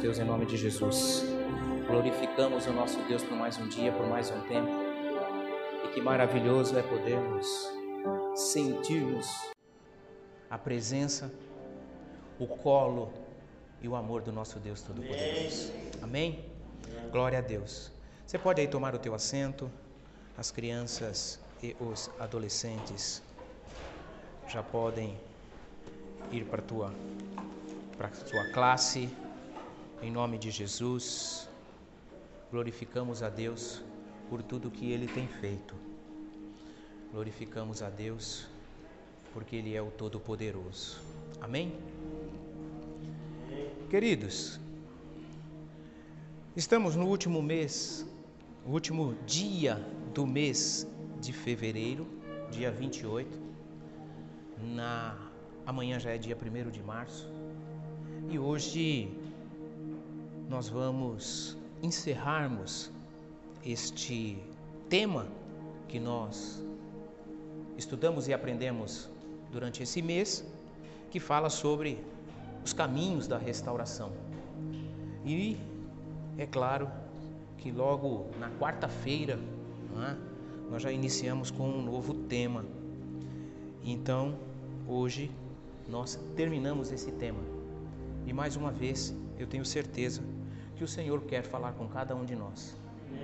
teus em nome de Jesus. Glorificamos o nosso Deus por mais um dia, por mais um tempo. E que maravilhoso é podermos sentirmos a presença, o colo e o amor do nosso Deus Todo-Poderoso. Amém? Glória a Deus. Você pode aí tomar o teu assento. As crianças e os adolescentes já podem ir para tua, para a tua classe, em nome de Jesus. Glorificamos a Deus por tudo que Ele tem feito. Glorificamos a Deus porque Ele é o Todo-Poderoso. Amém? Queridos, estamos no último mês, o último dia do mês de fevereiro, dia 28. Na amanhã já é dia 1 de março. E hoje nós vamos encerrarmos este tema que nós estudamos e aprendemos durante esse mês, que fala sobre os caminhos da restauração. E é claro que logo na quarta-feira é? nós já iniciamos com um novo tema. Então, hoje nós terminamos esse tema. E mais uma vez, eu tenho certeza que o Senhor quer falar com cada um de nós.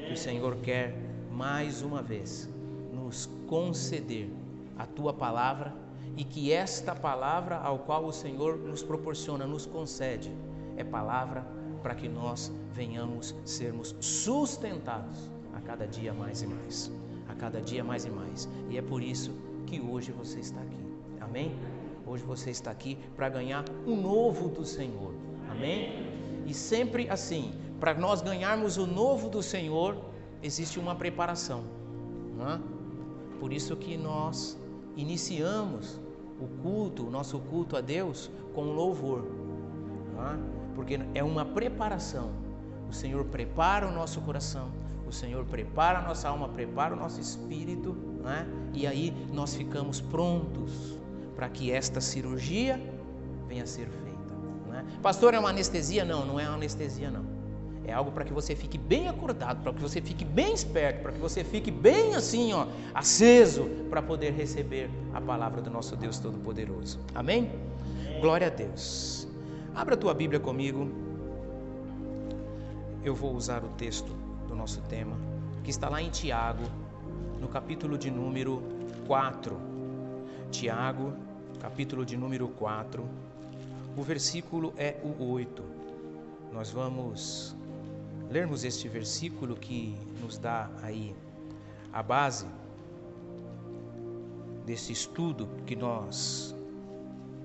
Que o Senhor quer mais uma vez nos conceder a tua palavra e que esta palavra ao qual o Senhor nos proporciona, nos concede, é palavra para que nós venhamos sermos sustentados a cada dia mais e mais, a cada dia mais e mais. E é por isso que hoje você está aqui. Amém? Hoje você está aqui para ganhar o novo do Senhor. Amém? E sempre assim, para nós ganharmos o novo do Senhor, existe uma preparação. É? Por isso que nós iniciamos o culto, o nosso culto a Deus, com louvor. É? Porque é uma preparação. O Senhor prepara o nosso coração, o Senhor prepara a nossa alma, prepara o nosso espírito, é? e aí nós ficamos prontos para que esta cirurgia venha a ser feita. Pastor, é uma anestesia? Não, não é uma anestesia, não. É algo para que você fique bem acordado, para que você fique bem esperto, para que você fique bem assim, ó, aceso, para poder receber a palavra do nosso Deus Todo-Poderoso. Amém? Glória a Deus. Abra a tua Bíblia comigo. Eu vou usar o texto do nosso tema, que está lá em Tiago, no capítulo de número 4. Tiago, capítulo de número 4. O versículo é o 8. Nós vamos lermos este versículo que nos dá aí a base desse estudo que nós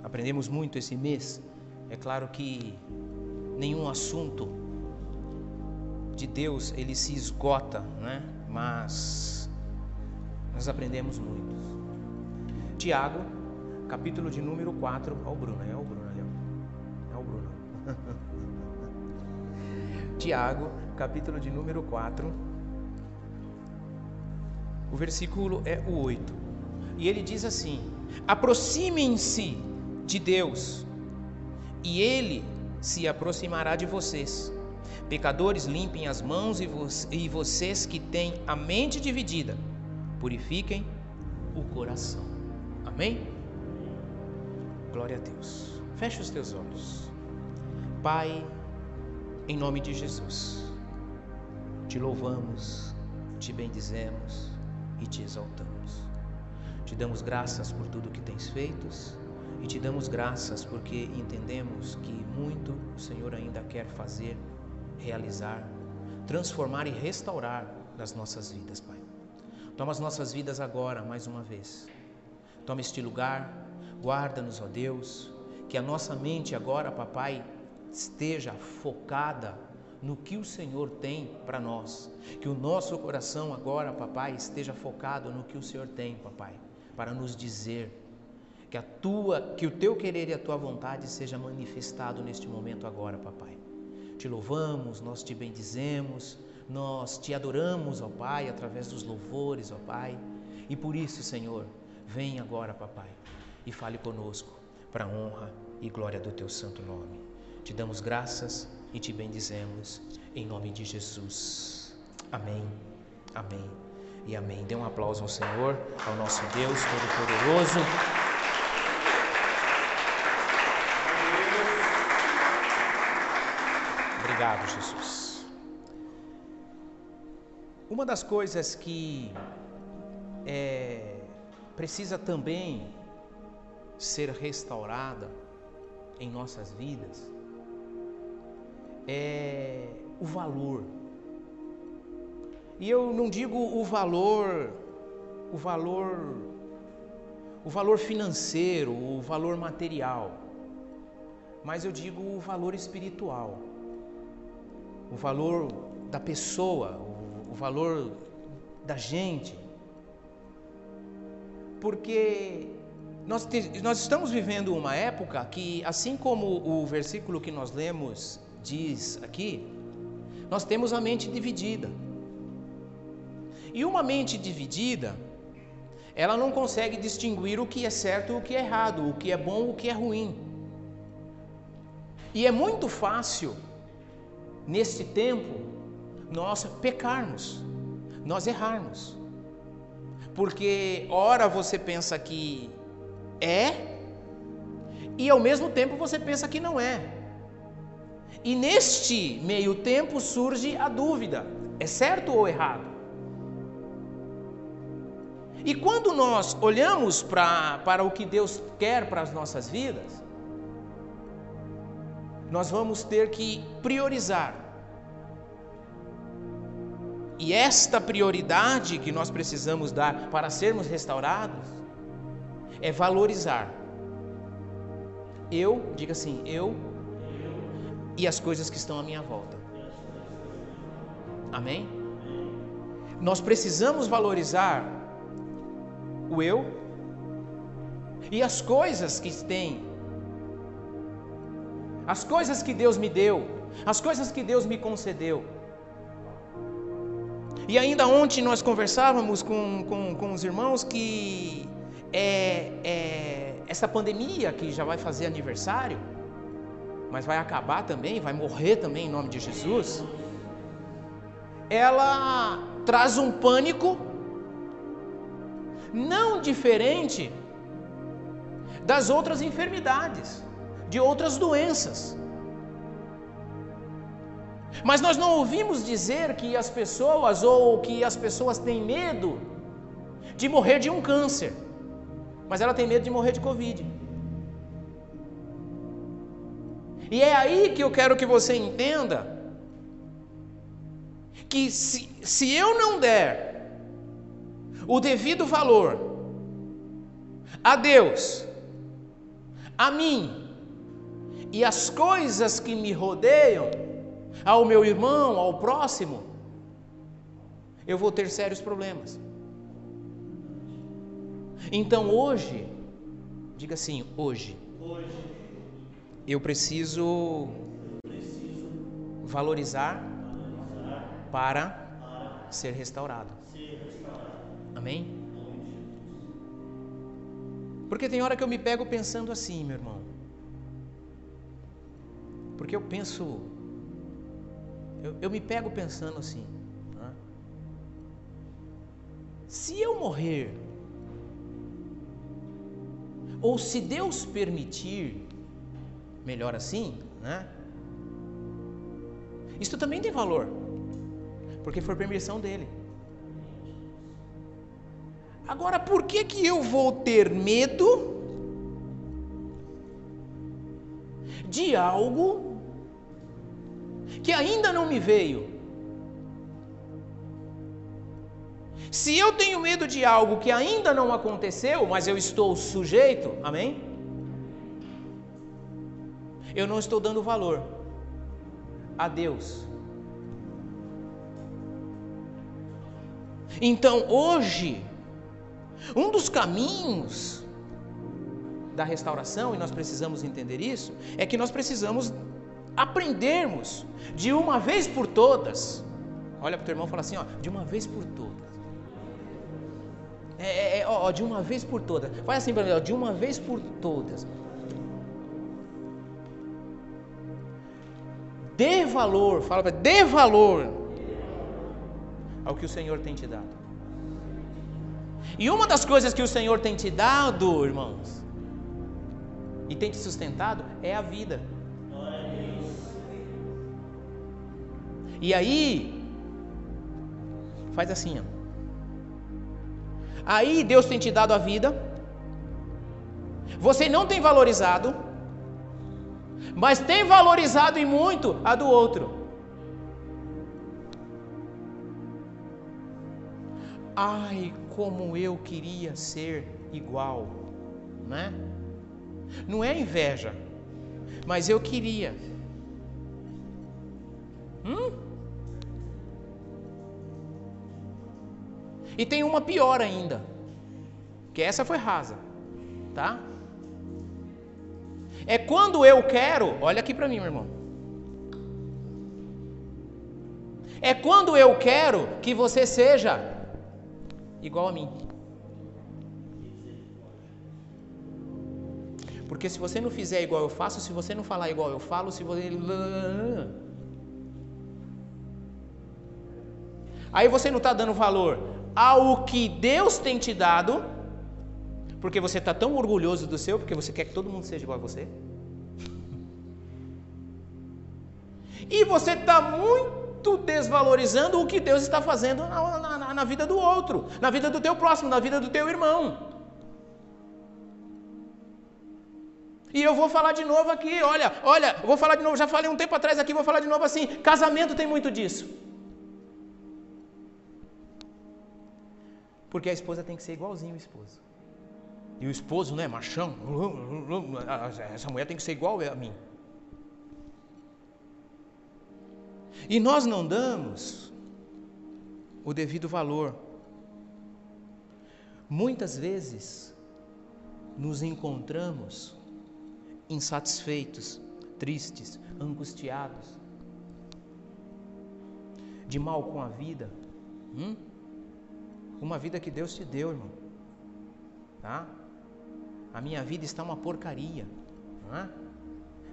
aprendemos muito esse mês. É claro que nenhum assunto de Deus ele se esgota, né? Mas nós aprendemos muito. Tiago, capítulo de número 4, ao Bruno, é o Bruno Tiago, capítulo de número 4. O versículo é o 8. E ele diz assim: Aproximem-se de Deus, e ele se aproximará de vocês. Pecadores, limpem as mãos, e, vo e vocês que têm a mente dividida, purifiquem o coração. Amém? Glória a Deus. Feche os teus olhos. Pai, em nome de Jesus, te louvamos, te bendizemos e te exaltamos. Te damos graças por tudo que tens feito e te damos graças porque entendemos que muito o Senhor ainda quer fazer, realizar, transformar e restaurar das nossas vidas, Pai. Toma as nossas vidas agora, mais uma vez. Toma este lugar, guarda-nos, ó Deus, que a nossa mente agora, papai, esteja focada no que o Senhor tem para nós. Que o nosso coração agora, papai, esteja focado no que o Senhor tem, papai, para nos dizer que a tua, que o teu querer e a tua vontade seja manifestado neste momento agora, papai. Te louvamos, nós te bendizemos, nós te adoramos, ó Pai, através dos louvores, ó Pai. E por isso, Senhor, vem agora, papai, e fale conosco para a honra e glória do teu santo nome. Te damos graças e te bendizemos em nome de Jesus. Amém. Amém. E amém. Dê um aplauso ao Senhor, ao nosso Deus Todo-Poderoso. Obrigado, Jesus. Uma das coisas que é, precisa também ser restaurada em nossas vidas é o valor. E eu não digo o valor, o valor, o valor financeiro, o valor material, mas eu digo o valor espiritual, o valor da pessoa, o, o valor da gente, porque nós, te, nós estamos vivendo uma época que, assim como o versículo que nós lemos diz aqui, nós temos a mente dividida. E uma mente dividida, ela não consegue distinguir o que é certo e o que é errado, o que é bom e o que é ruim. E é muito fácil, neste tempo, nós pecarmos, nós errarmos. Porque ora você pensa que é e ao mesmo tempo você pensa que não é. E neste meio tempo surge a dúvida: é certo ou errado? E quando nós olhamos pra, para o que Deus quer para as nossas vidas, nós vamos ter que priorizar e esta prioridade que nós precisamos dar para sermos restaurados é valorizar. Eu, diga assim, eu e as coisas que estão à minha volta. Amém? Nós precisamos valorizar o eu e as coisas que tem, as coisas que Deus me deu, as coisas que Deus me concedeu. E ainda ontem nós conversávamos com, com, com os irmãos que é, é, essa pandemia que já vai fazer aniversário, mas vai acabar também, vai morrer também em nome de Jesus, ela traz um pânico não diferente das outras enfermidades, de outras doenças. Mas nós não ouvimos dizer que as pessoas ou que as pessoas têm medo de morrer de um câncer, mas ela tem medo de morrer de Covid. E é aí que eu quero que você entenda que se, se eu não der o devido valor a Deus, a mim e as coisas que me rodeiam, ao meu irmão, ao próximo, eu vou ter sérios problemas. Então hoje, diga assim, hoje, hoje eu preciso, valorizar, para, para ser, restaurado. ser restaurado. Amém? Porque tem hora que eu me pego pensando assim, meu irmão. Porque eu penso eu, eu me pego pensando assim: né? se eu morrer, ou se Deus permitir, melhor assim, né? Isso também tem valor, porque foi permissão dele. Agora, por que que eu vou ter medo de algo que ainda não me veio. Se eu tenho medo de algo que ainda não aconteceu, mas eu estou sujeito, amém? Eu não estou dando valor a Deus. Então, hoje, um dos caminhos da restauração, e nós precisamos entender isso, é que nós precisamos aprendermos de uma vez por todas. Olha para o teu irmão e fala assim: ó, de uma vez por todas. É, é, é ó, de uma vez por todas. Faz assim para mim, ó, de uma vez por todas. Dê valor, fala para dê valor ao que o Senhor tem te dado. E uma das coisas que o Senhor tem te dado, irmãos, e tem te sustentado, é a vida. E aí, faz assim, ó. Aí Deus tem te dado a vida, você não tem valorizado, mas tem valorizado e muito a do outro. Ai, como eu queria ser igual, né? Não é inveja, mas eu queria. Hum? E tem uma pior ainda, que essa foi rasa, tá? É quando eu quero, olha aqui para mim, meu irmão. É quando eu quero que você seja igual a mim. Porque se você não fizer igual eu faço, se você não falar igual eu falo, se você. Aí você não está dando valor ao que Deus tem te dado porque você está tão orgulhoso do seu, porque você quer que todo mundo seja igual a você. E você está muito desvalorizando o que Deus está fazendo na, na, na, vida do outro, na vida do teu próximo, na vida do teu irmão. E eu vou falar de novo aqui, olha, olha, vou falar de novo, já falei um tempo atrás aqui, vou falar de novo assim, casamento tem muito disso. Porque a esposa tem que ser igualzinho o esposo. E o esposo, né, machão, essa mulher tem que ser igual a mim. E nós não damos o devido valor. Muitas vezes nos encontramos insatisfeitos, tristes, angustiados, de mal com a vida. Hum? Uma vida que Deus te deu, irmão. Tá? A minha vida está uma porcaria. É?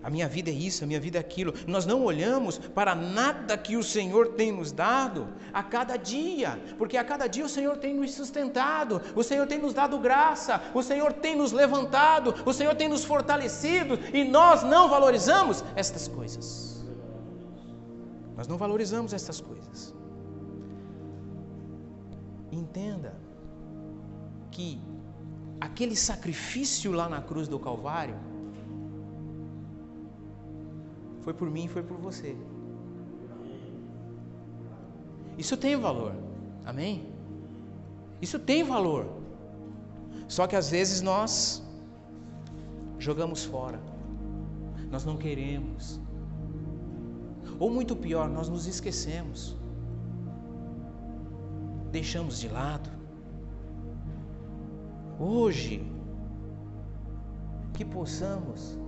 A minha vida é isso, a minha vida é aquilo. Nós não olhamos para nada que o Senhor tem nos dado a cada dia, porque a cada dia o Senhor tem nos sustentado, o Senhor tem nos dado graça, o Senhor tem nos levantado, o Senhor tem nos fortalecido e nós não valorizamos estas coisas. Nós não valorizamos estas coisas. Entenda que aquele sacrifício lá na cruz do Calvário foi por mim e foi por você. Isso tem valor, amém? Isso tem valor. Só que às vezes nós jogamos fora, nós não queremos, ou muito pior, nós nos esquecemos, deixamos de lado hoje que possamos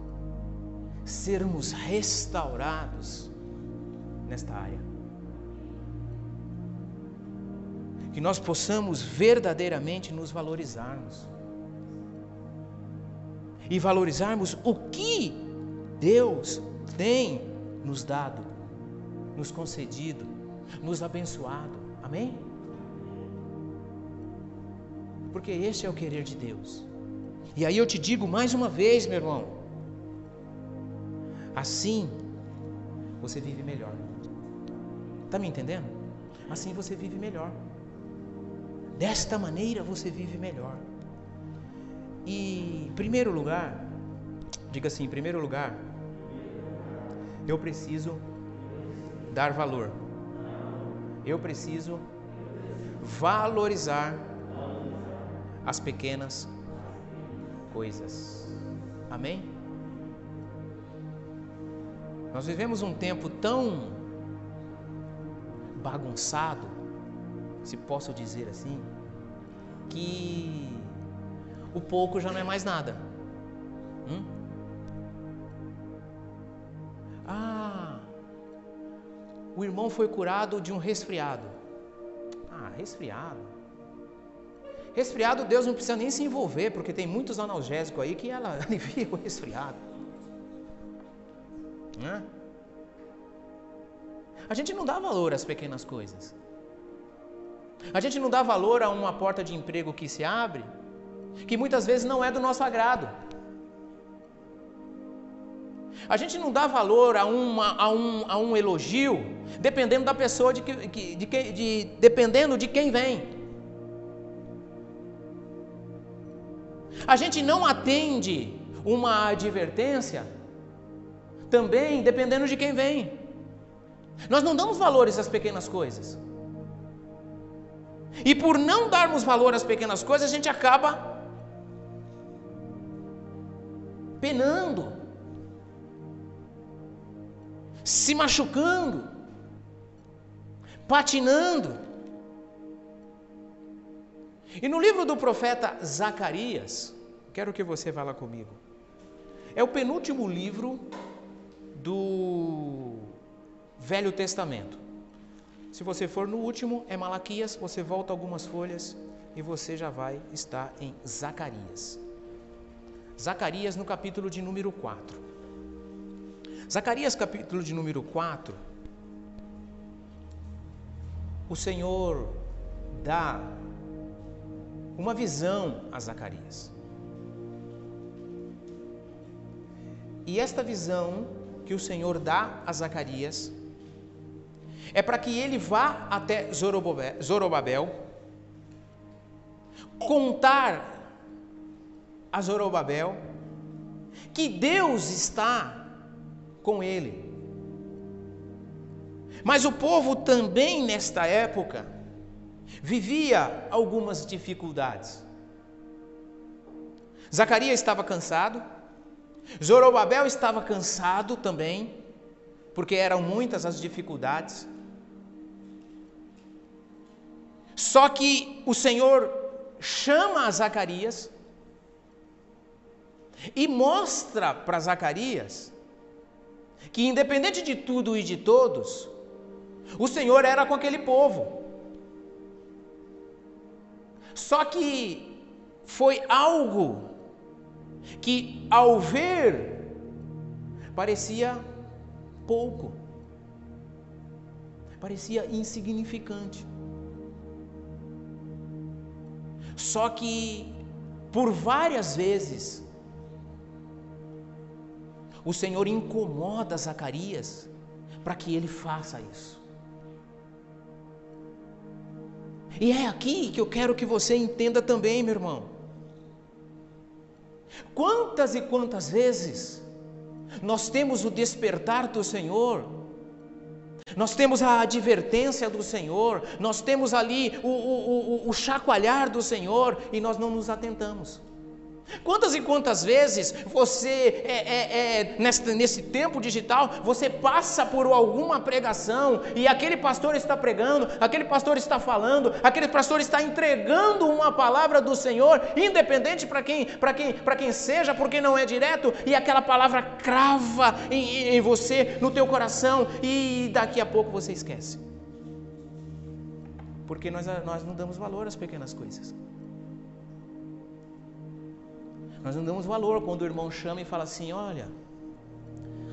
sermos restaurados nesta área. Que nós possamos verdadeiramente nos valorizarmos. E valorizarmos o que Deus tem nos dado, nos concedido, nos abençoado. Amém? Porque este é o querer de Deus. E aí eu te digo mais uma vez, meu irmão, assim você vive melhor. Está me entendendo? Assim você vive melhor. Desta maneira você vive melhor. E, em primeiro lugar, diga assim: em primeiro lugar, eu preciso dar valor. Eu preciso valorizar as pequenas coisas. Amém? Nós vivemos um tempo tão bagunçado, se posso dizer assim, que o pouco já não é mais nada. Hum? Ah, o irmão foi curado de um resfriado. Ah, resfriado. Resfriado, Deus não precisa nem se envolver, porque tem muitos analgésicos aí que ela alivia o resfriado. Né? A gente não dá valor às pequenas coisas. A gente não dá valor a uma porta de emprego que se abre, que muitas vezes não é do nosso agrado. A gente não dá valor a, uma, a, um, a um elogio, dependendo da pessoa, de, que, de, de, de, dependendo de quem vem. A gente não atende uma advertência, também dependendo de quem vem. Nós não damos valores às pequenas coisas. E por não darmos valor às pequenas coisas, a gente acaba penando, se machucando, patinando. E no livro do profeta Zacarias, quero que você vá lá comigo. É o penúltimo livro do Velho Testamento. Se você for no último, é Malaquias, você volta algumas folhas e você já vai estar em Zacarias. Zacarias no capítulo de número 4. Zacarias, capítulo de número 4. O Senhor dá uma visão a Zacarias. E esta visão que o Senhor dá a Zacarias é para que ele vá até Zorobabel, contar a Zorobabel que Deus está com ele. Mas o povo também nesta época vivia algumas dificuldades. Zacarias estava cansado, Zorobabel estava cansado também, porque eram muitas as dificuldades. Só que o Senhor chama a Zacarias e mostra para Zacarias que, independente de tudo e de todos, o Senhor era com aquele povo. Só que foi algo que, ao ver, parecia pouco, parecia insignificante. Só que por várias vezes o Senhor incomoda Zacarias para que ele faça isso. E é aqui que eu quero que você entenda também, meu irmão. Quantas e quantas vezes nós temos o despertar do Senhor nós temos a advertência do Senhor, nós temos ali o, o, o, o chacoalhar do Senhor e nós não nos atentamos. Quantas e quantas vezes você, é, é, é, nesse, nesse tempo digital, você passa por alguma pregação e aquele pastor está pregando, aquele pastor está falando, aquele pastor está entregando uma palavra do Senhor, independente para quem, quem, para quem seja, porque não é direto, e aquela palavra crava em, em você, no teu coração, e daqui a pouco você esquece. Porque nós, nós não damos valor às pequenas coisas. Nós não damos valor quando o irmão chama e fala assim: Olha,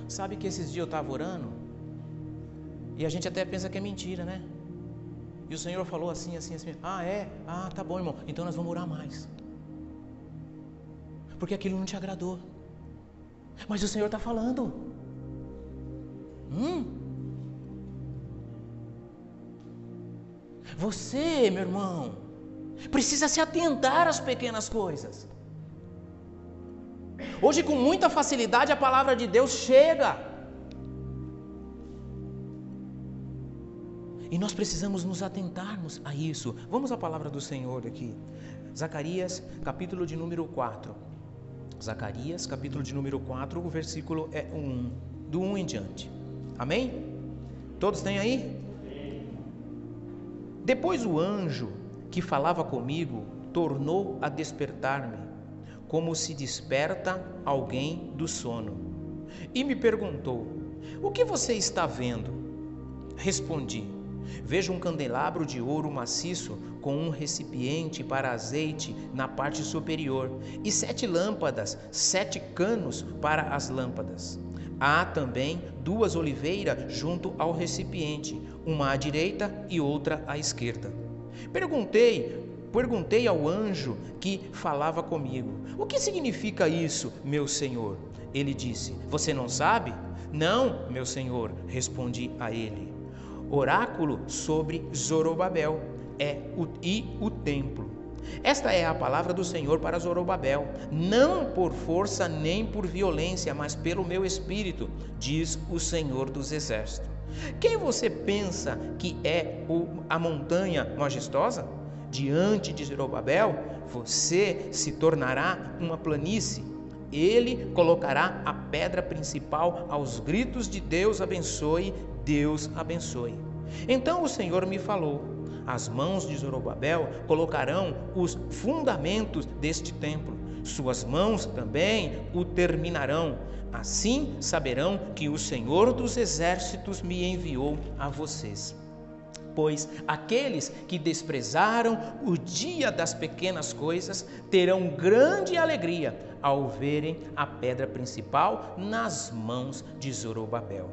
sabe que esses dias eu estava orando? E a gente até pensa que é mentira, né? E o Senhor falou assim, assim, assim: Ah, é? Ah, tá bom, irmão. Então nós vamos orar mais. Porque aquilo não te agradou. Mas o Senhor está falando. Hum? Você, meu irmão, precisa se atentar às pequenas coisas. Hoje, com muita facilidade, a palavra de Deus chega. E nós precisamos nos atentarmos a isso. Vamos à palavra do Senhor aqui. Zacarias, capítulo de número 4. Zacarias, capítulo de número 4, o versículo é 1, do 1 em diante. Amém? Todos têm aí? Depois o anjo que falava comigo tornou a despertar-me como se desperta alguém do sono. E me perguntou: O que você está vendo? Respondi: Vejo um candelabro de ouro maciço com um recipiente para azeite na parte superior e sete lâmpadas, sete canos para as lâmpadas. Há também duas oliveiras junto ao recipiente, uma à direita e outra à esquerda. Perguntei, perguntei ao anjo que falava comigo: O que significa isso, meu senhor? Ele disse: Você não sabe? Não, meu senhor, respondi a ele. Oráculo sobre Zorobabel é o, e o templo. Esta é a palavra do Senhor para Zorobabel, não por força nem por violência, mas pelo meu espírito, diz o Senhor dos exércitos. Quem você pensa que é o, a montanha majestosa? Diante de Zorobabel, você se tornará uma planície. Ele colocará a pedra principal aos gritos de Deus abençoe, Deus abençoe. Então o Senhor me falou: as mãos de Zorobabel colocarão os fundamentos deste templo. Suas mãos também o terminarão. Assim saberão que o Senhor dos exércitos me enviou a vocês. Pois aqueles que desprezaram o dia das pequenas coisas terão grande alegria ao verem a pedra principal nas mãos de Zorobabel.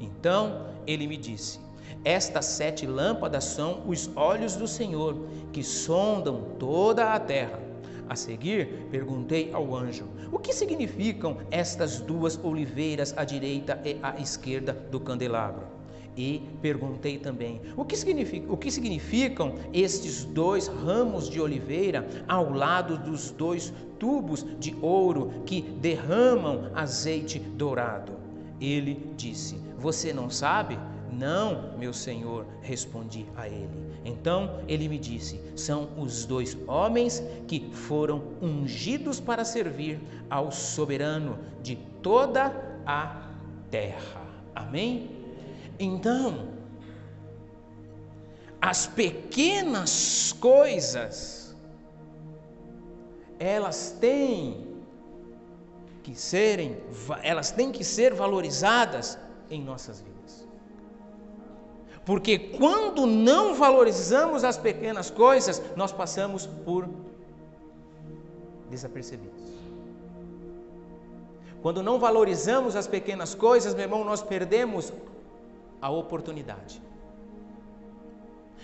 Então ele me disse: estas sete lâmpadas são os olhos do Senhor, que sondam toda a terra. A seguir, perguntei ao anjo: O que significam estas duas oliveiras à direita e à esquerda do candelabro? E perguntei também: o que, significa, o que significam estes dois ramos de oliveira ao lado dos dois tubos de ouro que derramam azeite dourado? Ele disse: Você não sabe? Não, meu senhor, respondi a ele. Então ele me disse: São os dois homens que foram ungidos para servir ao soberano de toda a terra. Amém? Então, as pequenas coisas, elas têm que serem, elas têm que ser valorizadas em nossas vidas. Porque quando não valorizamos as pequenas coisas, nós passamos por desapercebidos. Quando não valorizamos as pequenas coisas, meu irmão, nós perdemos a oportunidade.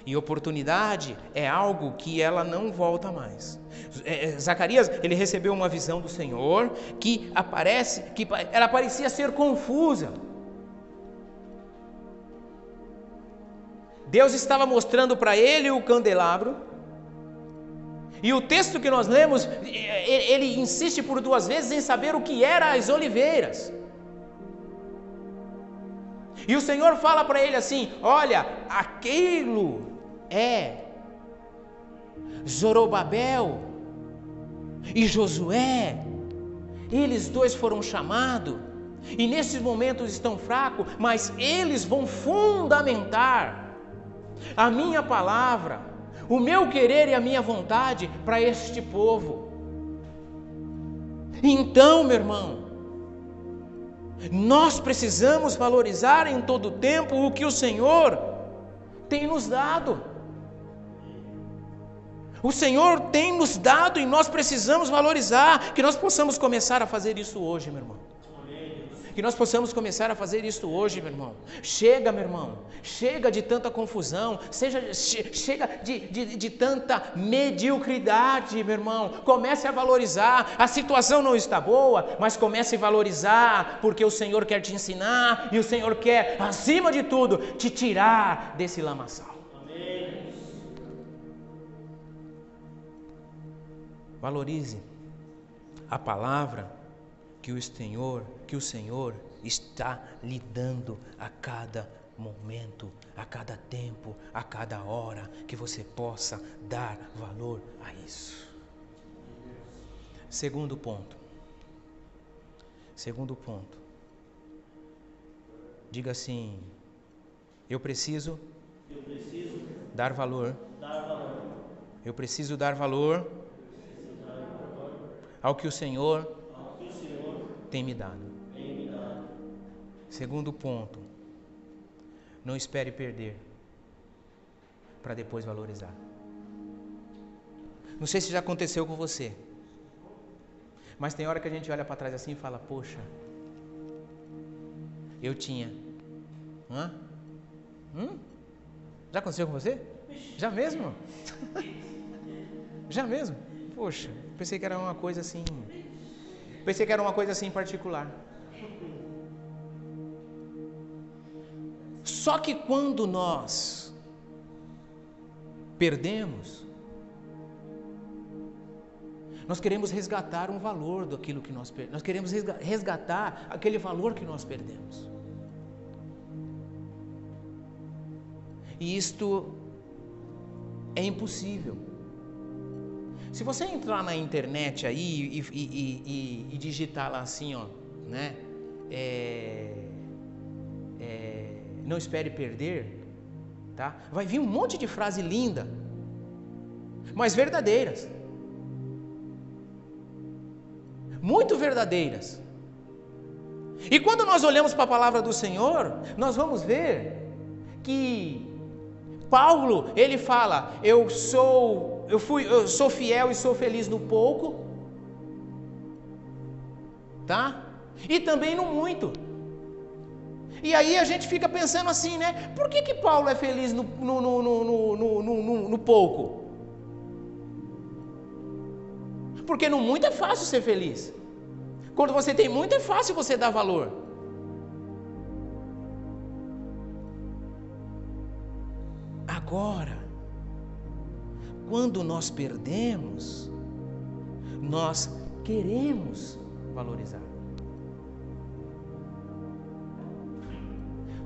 E oportunidade é algo que ela não volta mais. É, é, Zacarias, ele recebeu uma visão do Senhor que aparece, que ela parecia ser confusa. Deus estava mostrando para ele o candelabro. E o texto que nós lemos, ele insiste por duas vezes em saber o que eram as oliveiras. E o Senhor fala para ele assim: Olha, aquilo é Zorobabel e Josué. Eles dois foram chamados. E nesses momentos estão fracos, mas eles vão fundamentar a minha palavra, o meu querer e a minha vontade para este povo. Então, meu irmão, nós precisamos valorizar em todo tempo o que o Senhor tem nos dado. O Senhor tem nos dado e nós precisamos valorizar, que nós possamos começar a fazer isso hoje, meu irmão. Que nós possamos começar a fazer isso hoje, meu irmão. Chega, meu irmão. Chega de tanta confusão. Seja, chega de, de, de tanta mediocridade, meu irmão. Comece a valorizar. A situação não está boa, mas comece a valorizar, porque o Senhor quer te ensinar e o Senhor quer, acima de tudo, te tirar desse lamaçal. Amém. Valorize a palavra que o Senhor, que o Senhor está lhe dando a cada momento, a cada tempo, a cada hora, que você possa dar valor a isso. Segundo ponto. Segundo ponto. Diga assim: eu preciso, eu preciso dar, valor, dar valor. Eu preciso dar valor, preciso dar valor ao que o Senhor. Tem me dado. Segundo ponto, não espere perder. para depois valorizar. Não sei se já aconteceu com você. Mas tem hora que a gente olha para trás assim e fala: Poxa, eu tinha. Hã? Hum? Já aconteceu com você? Já mesmo? Já mesmo? Poxa, pensei que era uma coisa assim. Pensei que era uma coisa assim particular. Só que quando nós perdemos, nós queremos resgatar um valor daquilo que nós perdemos. Nós queremos resgatar aquele valor que nós perdemos. E isto é impossível. Se você entrar na internet aí e, e, e, e digitar lá assim, ó, né? É, é, não espere perder, tá? Vai vir um monte de frase linda, mas verdadeiras, muito verdadeiras. E quando nós olhamos para a palavra do Senhor, nós vamos ver que Paulo, ele fala: "Eu sou, eu fui, eu sou fiel e sou feliz no pouco". Tá? E também no muito. E aí a gente fica pensando assim, né? Por que, que Paulo é feliz no, no, no, no, no, no, no pouco? Porque no muito é fácil ser feliz. Quando você tem muito, é fácil você dar valor. Agora, quando nós perdemos, nós queremos valorizar.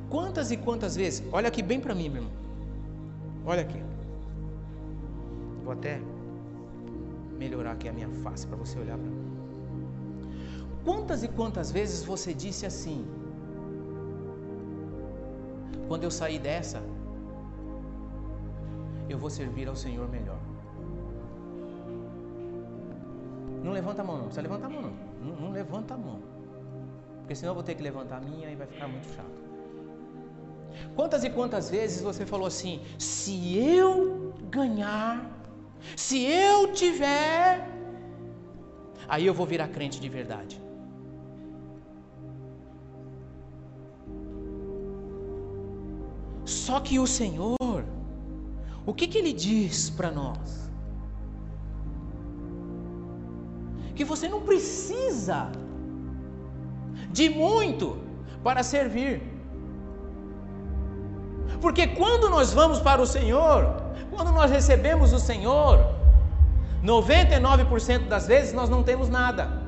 Quantas e quantas vezes, olha aqui bem para mim, meu irmão. Olha aqui. Vou até melhorar aqui a minha face para você olhar para mim. Quantas e quantas vezes você disse assim: Quando eu sair dessa, eu vou servir ao Senhor melhor. Não levanta a mão, não. Precisa levantar a mão, não. Não, não levanta a mão. Porque senão eu vou ter que levantar a minha e vai ficar muito chato. Quantas e quantas vezes você falou assim: se eu ganhar, se eu tiver, aí eu vou virar crente de verdade. Só que o Senhor o que, que ele diz para nós? Que você não precisa de muito para servir. Porque quando nós vamos para o Senhor, quando nós recebemos o Senhor, 99% das vezes nós não temos nada.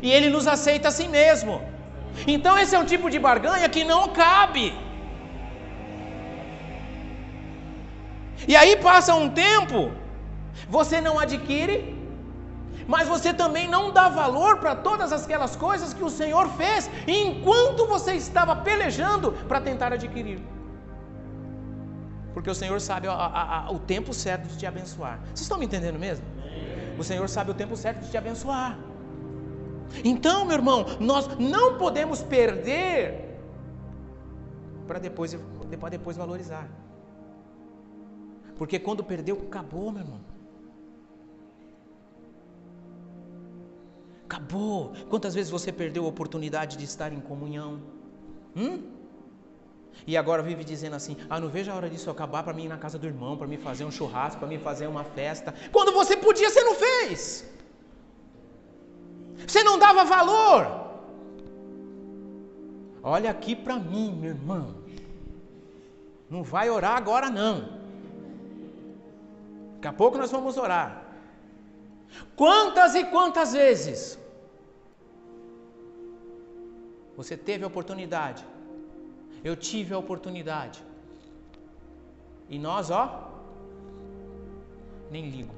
E Ele nos aceita assim mesmo. Então esse é um tipo de barganha que não cabe. E aí passa um tempo, você não adquire, mas você também não dá valor para todas aquelas coisas que o Senhor fez enquanto você estava pelejando para tentar adquirir. Porque o Senhor sabe a, a, a, o tempo certo de te abençoar. Vocês estão me entendendo mesmo? O Senhor sabe o tempo certo de te abençoar. Então, meu irmão, nós não podemos perder para depois, para depois valorizar. Porque quando perdeu, acabou, meu irmão. Acabou. Quantas vezes você perdeu a oportunidade de estar em comunhão? Hum? E agora vive dizendo assim: ah, não vejo a hora disso acabar para mim ir na casa do irmão, para mim fazer um churrasco, para mim fazer uma festa. Quando você podia, você não fez. Você não dava valor. Olha aqui para mim, meu irmão. Não vai orar agora não. Daqui a pouco nós vamos orar. Quantas e quantas vezes você teve a oportunidade? Eu tive a oportunidade. E nós, ó, nem ligo.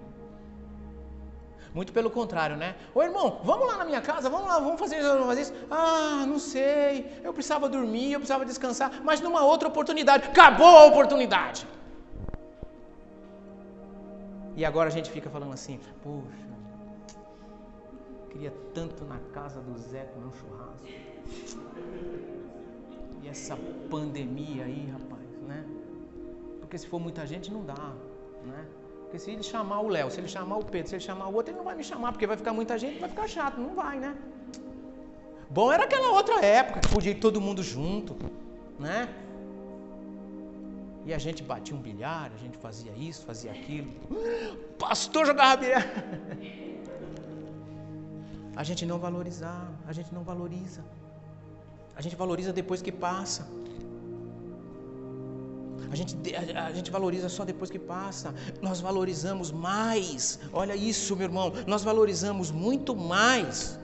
Muito pelo contrário, né? Ô irmão, vamos lá na minha casa, vamos lá, vamos fazer, vamos fazer isso. Ah, não sei, eu precisava dormir, eu precisava descansar, mas numa outra oportunidade. Acabou a oportunidade. E agora a gente fica falando assim: poxa, queria tanto na casa do Zé comer um churrasco. E essa pandemia aí, rapaz, né? Porque se for muita gente não dá, né? Porque se ele chamar o Léo, se ele chamar o Pedro, se ele chamar o outro, ele não vai me chamar, porque vai ficar muita gente, vai ficar chato, não vai, né? Bom era aquela outra época que podia ir todo mundo junto, né? E a gente batia um bilhar, a gente fazia isso, fazia aquilo. Pastor jogava bilhar. A gente não valorizar, a gente não valoriza. A gente valoriza depois que passa. A gente, a, a, gente valoriza só depois que passa. Nós valorizamos mais. Olha isso, meu irmão. Nós valorizamos muito mais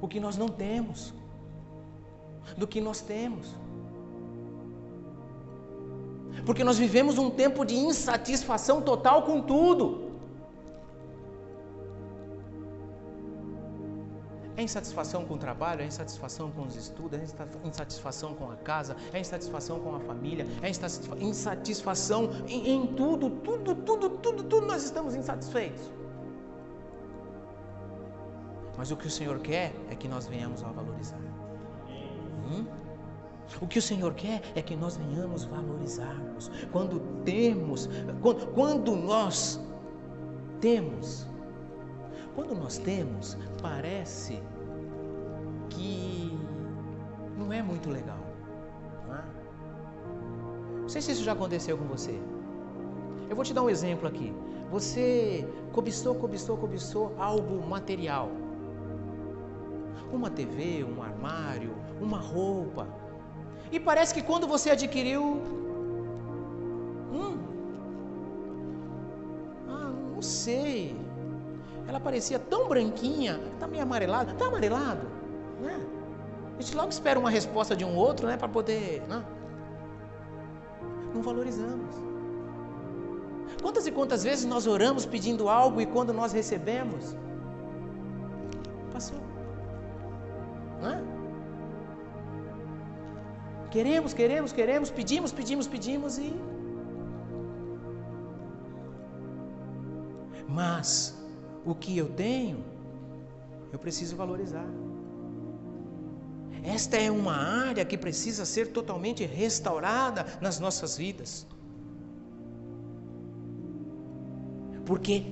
o que nós não temos do que nós temos. Porque nós vivemos um tempo de insatisfação total com tudo. É insatisfação com o trabalho, é insatisfação com os estudos, é insatisfação com a casa, é insatisfação com a família, é insatisfação em, em tudo, tudo, tudo, tudo, tudo nós estamos insatisfeitos. Mas o que o Senhor quer é que nós venhamos a valorizar. Hum? O que o Senhor quer é que nós venhamos valorizarmos. Quando temos, quando, quando nós temos quando nós temos, parece que não é muito legal. Não, é? não sei se isso já aconteceu com você. Eu vou te dar um exemplo aqui. Você cobiçou, cobiçou, cobiçou algo material. Uma TV, um armário, uma roupa. E parece que quando você adquiriu. Hum, ah, não sei ela parecia tão branquinha, está meio amarelada, está amarelado, né? A gente logo espera uma resposta de um outro, né, para poder, né? Não valorizamos. Quantas e quantas vezes nós oramos pedindo algo e quando nós recebemos, passou, né? Queremos, queremos, queremos, pedimos, pedimos, pedimos e mas o que eu tenho, eu preciso valorizar. Esta é uma área que precisa ser totalmente restaurada nas nossas vidas. Porque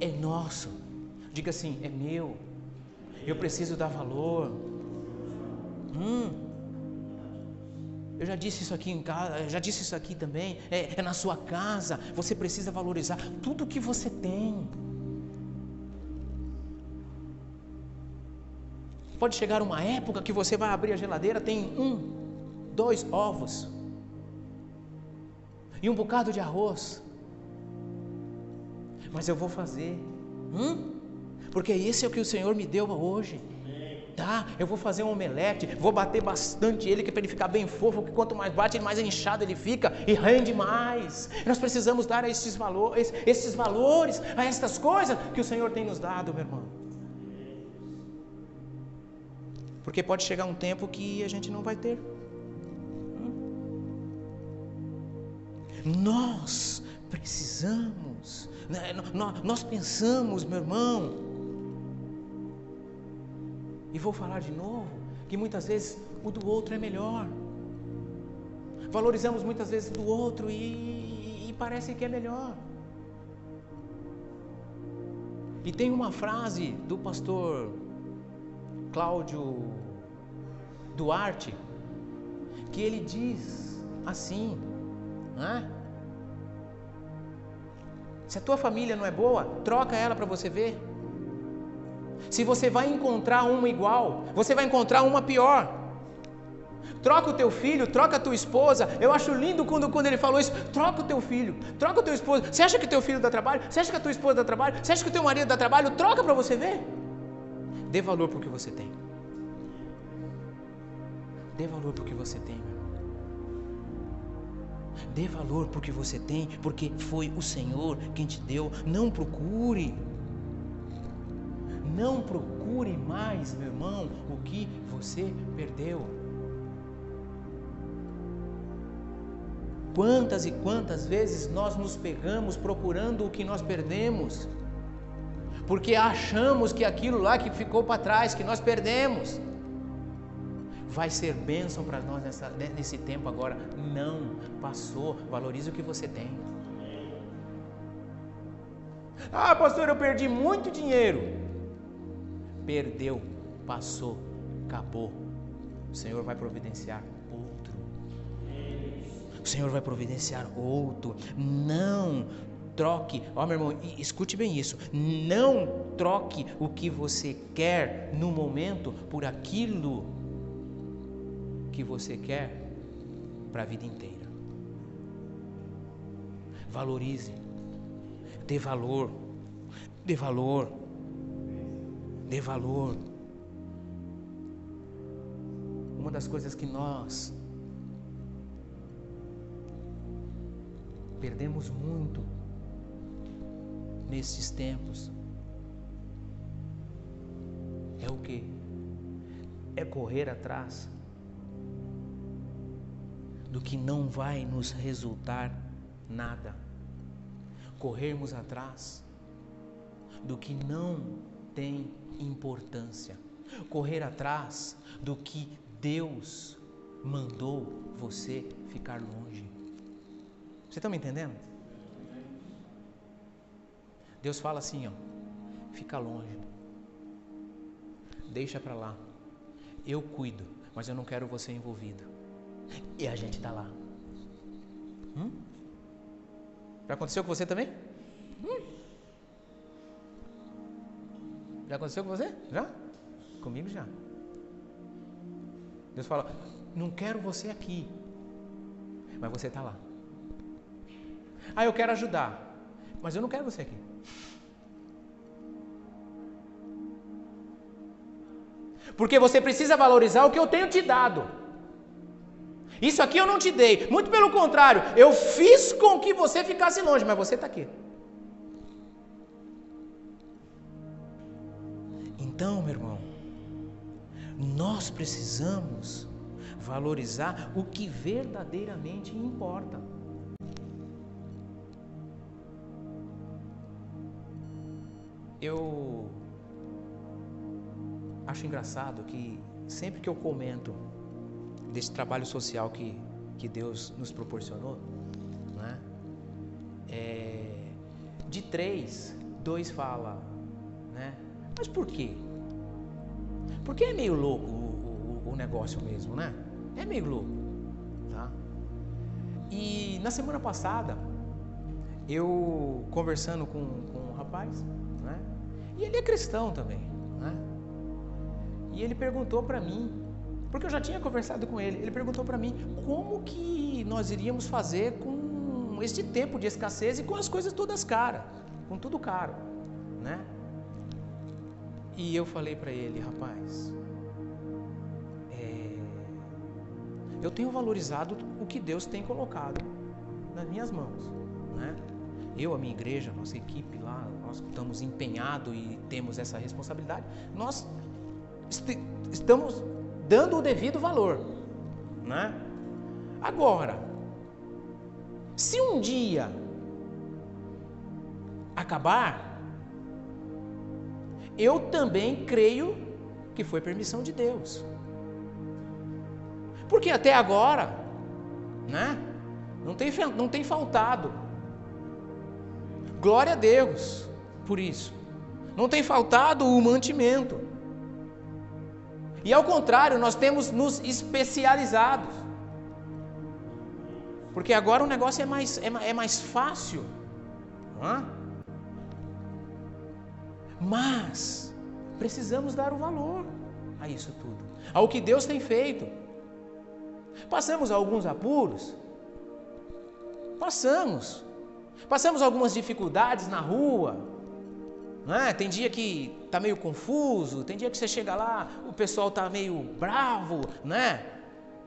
é nosso. Diga assim: é meu. Eu preciso dar valor. Hum. Eu já disse isso aqui em casa, já disse isso aqui também. É, é na sua casa. Você precisa valorizar tudo que você tem. Pode chegar uma época que você vai abrir a geladeira, tem um, dois ovos e um bocado de arroz. Mas eu vou fazer, hum? porque esse é o que o Senhor me deu hoje. Tá, eu vou fazer um omelete, vou bater bastante ele, que para ele ficar bem fofo, que quanto mais bate, mais inchado ele fica e rende mais. Nós precisamos dar esses valores, esses valores a estas coisas que o Senhor tem nos dado, meu irmão. Porque pode chegar um tempo que a gente não vai ter. Nós precisamos, né? nós pensamos, meu irmão, e vou falar de novo, que muitas vezes o do outro é melhor. Valorizamos muitas vezes do outro e, e parece que é melhor. E tem uma frase do pastor Cláudio Duarte, que ele diz assim, né? Se a tua família não é boa, troca ela para você ver. Se você vai encontrar uma igual, você vai encontrar uma pior. Troca o teu filho, troca a tua esposa. Eu acho lindo quando, quando ele falou isso. Troca o teu filho, troca o teu esposo. Você acha que teu filho dá trabalho? Você acha que a tua esposa dá trabalho? Você acha que o teu marido dá trabalho? Troca para você ver. Dê valor para o que você tem. Dê valor para o que você tem. Dê valor para o que você tem, porque foi o Senhor quem te deu. Não procure. Não procure mais, meu irmão, o que você perdeu. Quantas e quantas vezes nós nos pegamos procurando o que nós perdemos? porque achamos que aquilo lá que ficou para trás, que nós perdemos. vai ser bênção para nós nessa, nesse tempo agora. Não, passou. Valorize o que você tem. Ah, pastor, eu perdi muito dinheiro. Perdeu, passou, acabou. O Senhor vai providenciar outro. O Senhor vai providenciar outro. Não troque, ó meu irmão, escute bem isso. Não troque o que você quer no momento por aquilo que você quer para a vida inteira. Valorize, dê valor, dê valor, dê valor. Uma das coisas que nós perdemos muito nestes tempos é o que? É correr atrás do que não vai nos resultar nada. Corrermos atrás do que não tem importância. Correr atrás do que Deus mandou você ficar longe. Você está me entendendo? Deus fala assim, ó, fica longe. Deixa para lá. Eu cuido, mas eu não quero você envolvido. E a gente está lá. Hum? Já aconteceu com você também? Hum? Já aconteceu com você? Já? Comigo já. Deus fala: Não quero você aqui, mas você está lá. Ah, eu quero ajudar, mas eu não quero você aqui. Porque você precisa valorizar o que eu tenho te dado. Isso aqui eu não te dei. Muito pelo contrário, eu fiz com que você ficasse longe, mas você está aqui. Então, meu irmão, nós precisamos valorizar o que verdadeiramente importa. Eu acho engraçado que sempre que eu comento desse trabalho social que, que Deus nos proporcionou, né? É, de três, dois fala, né? Mas por quê? Porque é meio louco o, o, o negócio mesmo, né? É meio louco, tá? E na semana passada, eu conversando com, com um rapaz, né? E ele é cristão também, né? E ele perguntou para mim, porque eu já tinha conversado com ele, ele perguntou para mim como que nós iríamos fazer com este tempo de escassez e com as coisas todas caras, com tudo caro, né? E eu falei para ele, rapaz, é, eu tenho valorizado o que Deus tem colocado nas minhas mãos, né? Eu, a minha igreja, nossa equipe lá, nós estamos empenhados e temos essa responsabilidade. Nós estamos dando o devido valor, né? Agora, se um dia acabar, eu também creio que foi permissão de Deus. Porque até agora, né? Não tem, não tem faltado. Glória a Deus por isso. Não tem faltado o mantimento. E ao contrário, nós temos nos especializado. Porque agora o negócio é mais, é, é mais fácil. Mas precisamos dar o valor a isso tudo, ao que Deus tem feito. Passamos alguns apuros? Passamos. Passamos algumas dificuldades na rua, é? Tem dia que está meio confuso, tem dia que você chega lá, o pessoal está meio bravo, né?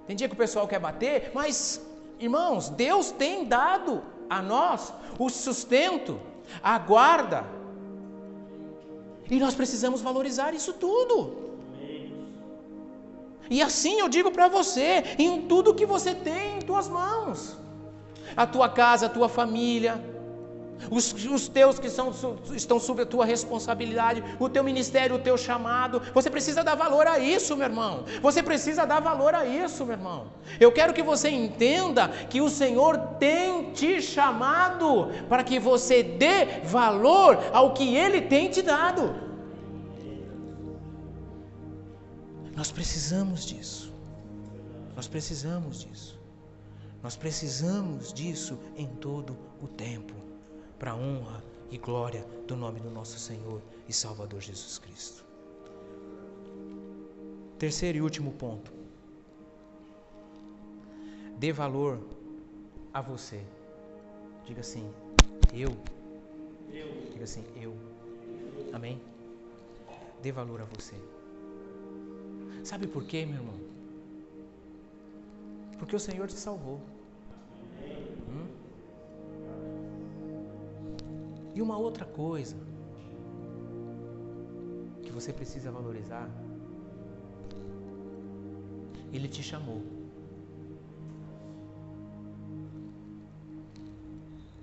Tem dia que o pessoal quer bater, mas, irmãos, Deus tem dado a nós o sustento, a guarda, e nós precisamos valorizar isso tudo. E assim eu digo para você, em tudo que você tem em tuas mãos, a tua casa, a tua família, os, os teus que são, estão sob a tua responsabilidade, o teu ministério, o teu chamado. Você precisa dar valor a isso, meu irmão. Você precisa dar valor a isso, meu irmão. Eu quero que você entenda que o Senhor tem te chamado para que você dê valor ao que Ele tem te dado. Nós precisamos disso. Nós precisamos disso. Nós precisamos disso em todo o tempo para a honra e glória do nome do nosso Senhor e Salvador Jesus Cristo. Terceiro e último ponto. Dê valor a você. Diga assim, eu. eu. Diga assim, eu. Amém? Dê valor a você. Sabe por quê, meu irmão? Porque o Senhor te salvou. E uma outra coisa que você precisa valorizar, Ele te chamou.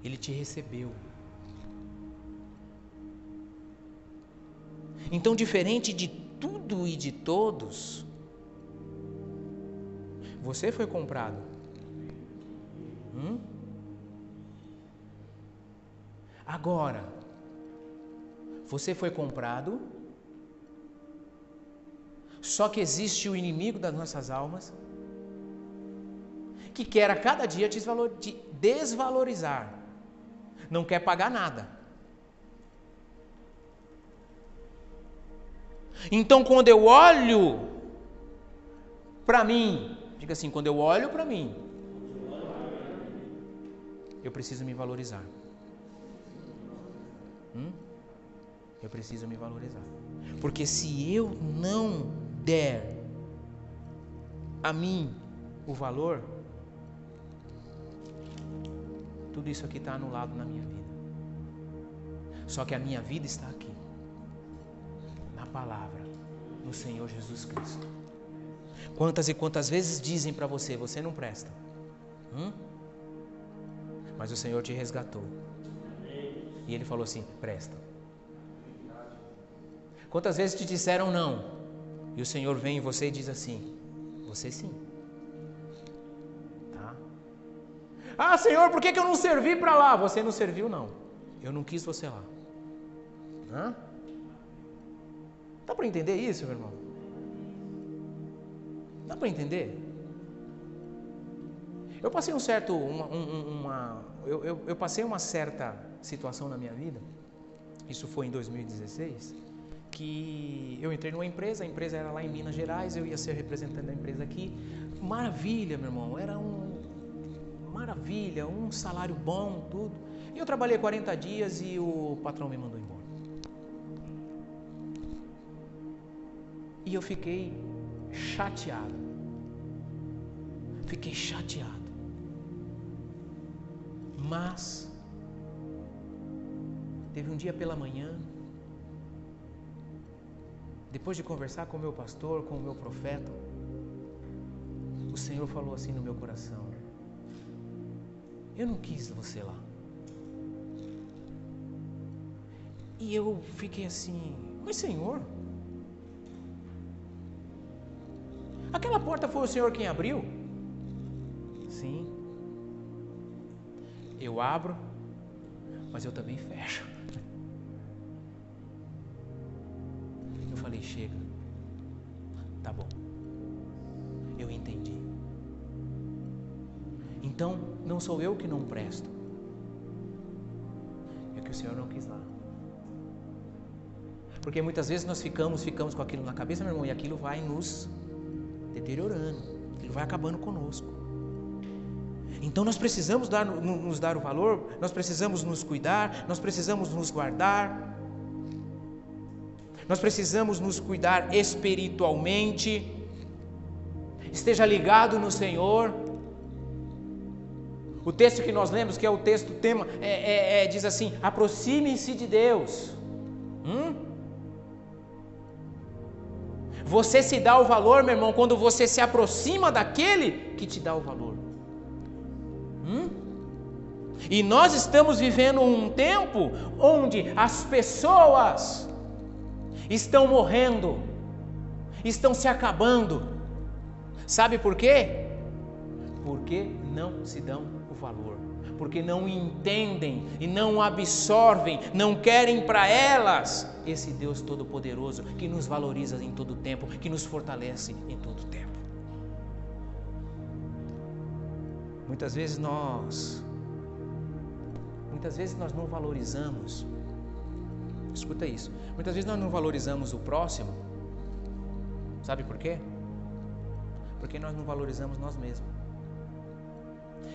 Ele te recebeu. Então, diferente de tudo e de todos, você foi comprado. Hum? Agora, você foi comprado, só que existe o inimigo das nossas almas, que quer a cada dia te desvalorizar, não quer pagar nada. Então, quando eu olho para mim, diga assim: quando eu olho para mim, eu preciso me valorizar. Hum? Eu preciso me valorizar. Porque se eu não der a mim o valor, tudo isso aqui está anulado na minha vida. Só que a minha vida está aqui, na palavra, no Senhor Jesus Cristo. Quantas e quantas vezes dizem para você: você não presta, hum? mas o Senhor te resgatou. E ele falou assim: presta. Quantas vezes te disseram não? E o Senhor vem em você e diz assim: você sim. Tá? Ah, Senhor, por que, que eu não servi para lá? Você não serviu, não. Eu não quis você lá. Hã? Dá para entender isso, meu irmão? Dá para entender? Eu passei um certo, uma, uma eu, eu, eu passei uma certa situação na minha vida, isso foi em 2016, que eu entrei numa empresa, a empresa era lá em Minas Gerais, eu ia ser representante da empresa aqui. Maravilha, meu irmão, era um maravilha, um salário bom, tudo. E eu trabalhei 40 dias e o patrão me mandou embora. E eu fiquei chateado. Fiquei chateado. Mas teve um dia pela manhã, depois de conversar com o meu pastor, com o meu profeta, o Senhor falou assim no meu coração: Eu não quis você lá. E eu fiquei assim, mas Senhor, aquela porta foi o Senhor quem abriu? Sim. Eu abro, mas eu também fecho. Chega, tá bom, eu entendi. Então, não sou eu que não presto, é que o Senhor não quis lá. Porque muitas vezes nós ficamos, ficamos com aquilo na cabeça, meu irmão, e aquilo vai nos deteriorando, aquilo vai acabando conosco. Então nós precisamos dar, nos dar o valor, nós precisamos nos cuidar, nós precisamos nos guardar, nós precisamos nos cuidar espiritualmente. Esteja ligado no Senhor. O texto que nós lemos, que é o texto tema, é, é, é, diz assim: aproxime-se de Deus. Hum? Você se dá o valor, meu irmão, quando você se aproxima daquele que te dá o valor. Hum? E nós estamos vivendo um tempo onde as pessoas estão morrendo, estão se acabando. Sabe por quê? Porque não se dão o valor, porque não entendem e não absorvem, não querem para elas esse Deus Todo-Poderoso que nos valoriza em todo tempo, que nos fortalece em todo tempo. Muitas vezes nós muitas vezes nós não valorizamos. Escuta isso. Muitas vezes nós não valorizamos o próximo. Sabe por quê? Porque nós não valorizamos nós mesmos.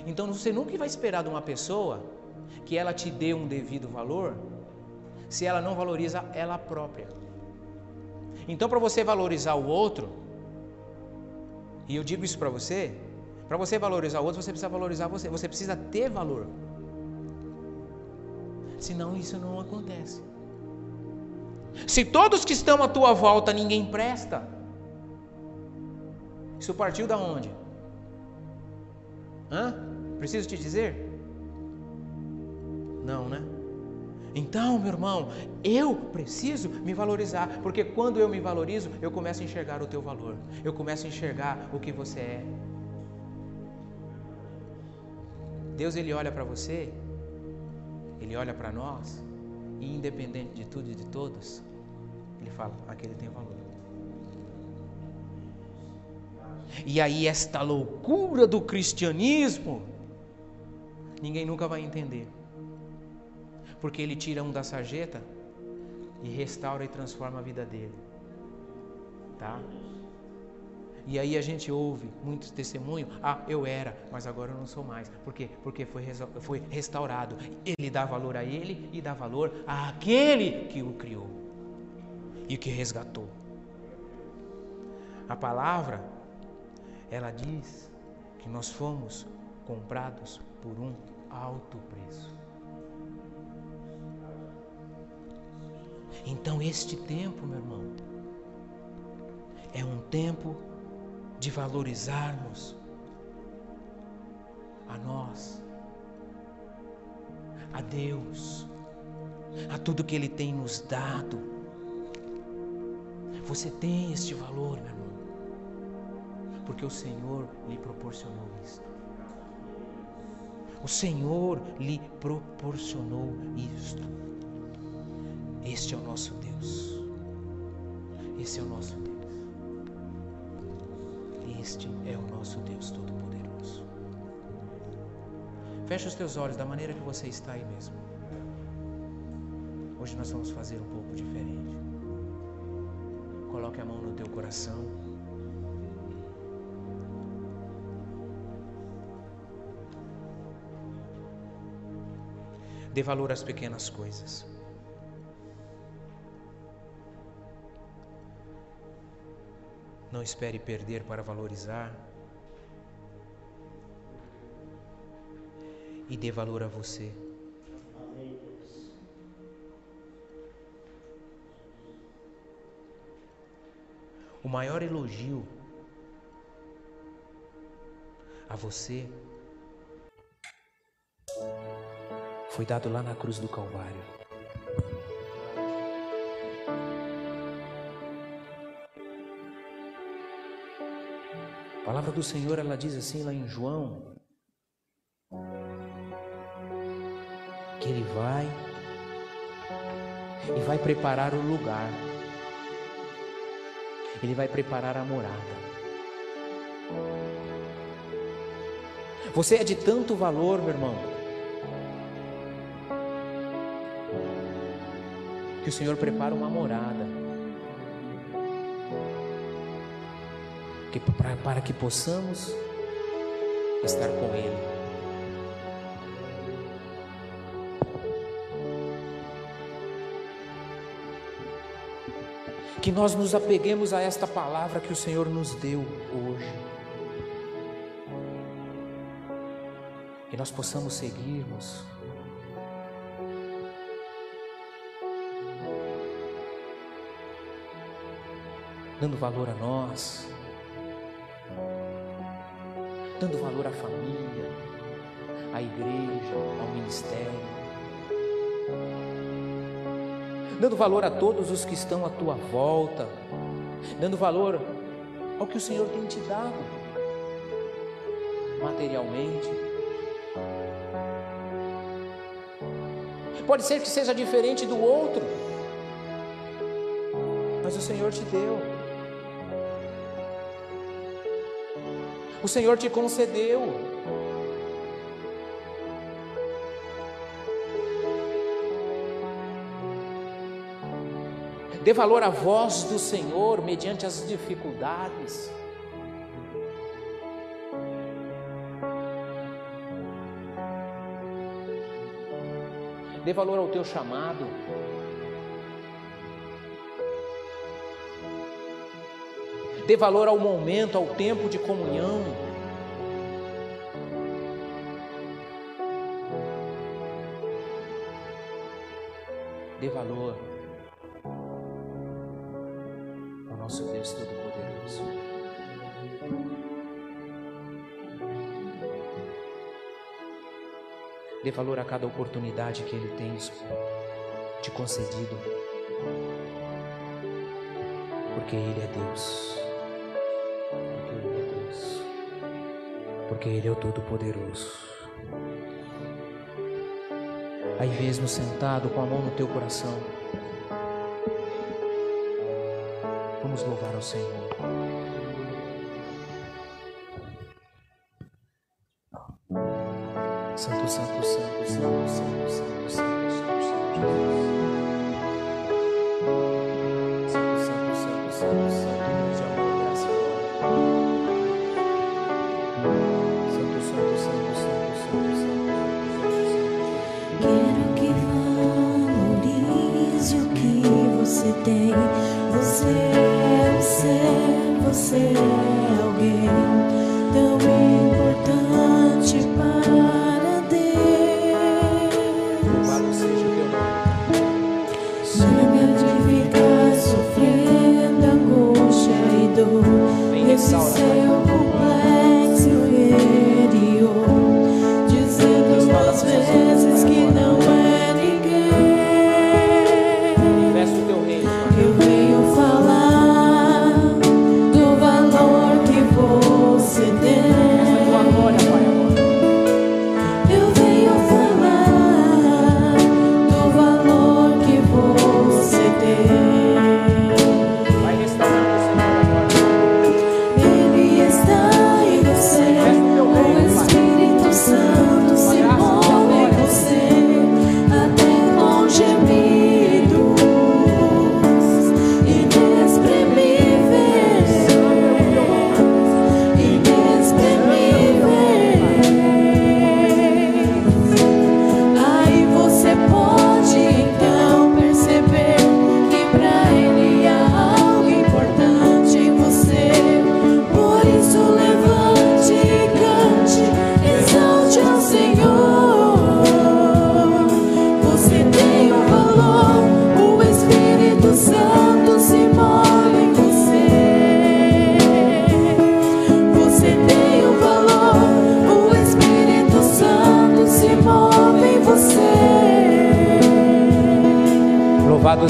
Então você nunca vai esperar de uma pessoa que ela te dê um devido valor se ela não valoriza ela própria. Então, para você valorizar o outro, e eu digo isso para você, para você valorizar o outro, você precisa valorizar você, você precisa ter valor. Senão isso não acontece. Se todos que estão à tua volta ninguém presta, isso partiu da onde? Hã? Preciso te dizer? Não, né? Então, meu irmão, eu preciso me valorizar, porque quando eu me valorizo, eu começo a enxergar o teu valor, eu começo a enxergar o que você é. Deus ele olha para você, ele olha para nós, e independente de tudo e de todos, ele fala: aquele tem valor. E aí, esta loucura do cristianismo, ninguém nunca vai entender porque ele tira um da sarjeta e restaura e transforma a vida dele. Tá? E aí a gente ouve muitos testemunhos, ah, eu era, mas agora eu não sou mais. Por quê? Porque foi, foi restaurado. Ele dá valor a ele e dá valor àquele que o criou e que resgatou. A palavra, ela diz que nós fomos comprados por um alto preço. Então, este tempo, meu irmão, é um tempo de valorizarmos a nós, a Deus, a tudo que Ele tem nos dado. Você tem este valor, meu irmão, porque o Senhor lhe proporcionou isso. O Senhor lhe proporcionou isto. Este é o nosso Deus. Esse é o nosso Deus. Este é o nosso Deus Todo-Poderoso. Feche os teus olhos da maneira que você está aí mesmo. Hoje nós vamos fazer um pouco diferente. Coloque a mão no teu coração. Dê valor às pequenas coisas. Não espere perder para valorizar. E dê valor a você. O maior elogio a você foi dado lá na cruz do Calvário. Palavra do Senhor, ela diz assim lá em João, que ele vai e vai preparar o lugar. Ele vai preparar a morada. Você é de tanto valor, meu irmão, que o Senhor prepara uma morada. Que, para, para que possamos estar com Ele. Que nós nos apeguemos a esta palavra que o Senhor nos deu hoje. E nós possamos seguirmos. Dando valor a nós, dando valor à família, à igreja, ao ministério. Dando valor a todos os que estão à tua volta, dando valor ao que o Senhor tem te dado, materialmente. Pode ser que seja diferente do outro, mas o Senhor te deu. O Senhor te concedeu. Dê valor à voz do Senhor mediante as dificuldades. Dê valor ao teu chamado. Dê valor ao momento, ao tempo de comunhão. Dê valor ao nosso Deus Todo-Poderoso. Dê valor a cada oportunidade que Ele tem te concedido. Porque Ele é Deus. Porque Ele é o Todo-Poderoso. Aí mesmo sentado com a mão no teu coração, vamos louvar ao Senhor.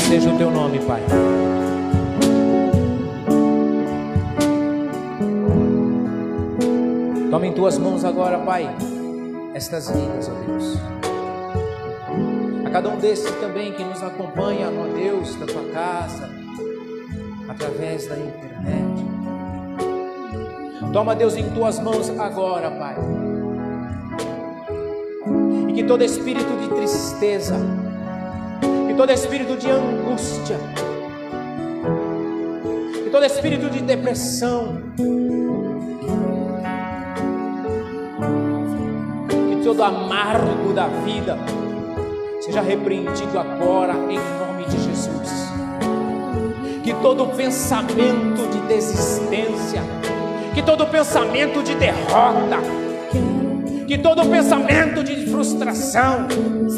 Seja o teu nome, Pai. Toma em tuas mãos agora, Pai, estas vidas, ó Deus. A cada um desses também que nos acompanha, ó Deus, da tua casa, através da internet. Toma, Deus, em tuas mãos agora, Pai. E que todo espírito de tristeza, que todo espírito de angústia, que todo espírito de depressão, que todo amargo da vida seja repreendido agora em nome de Jesus. Que todo pensamento de desistência, que todo pensamento de derrota, que todo pensamento de frustração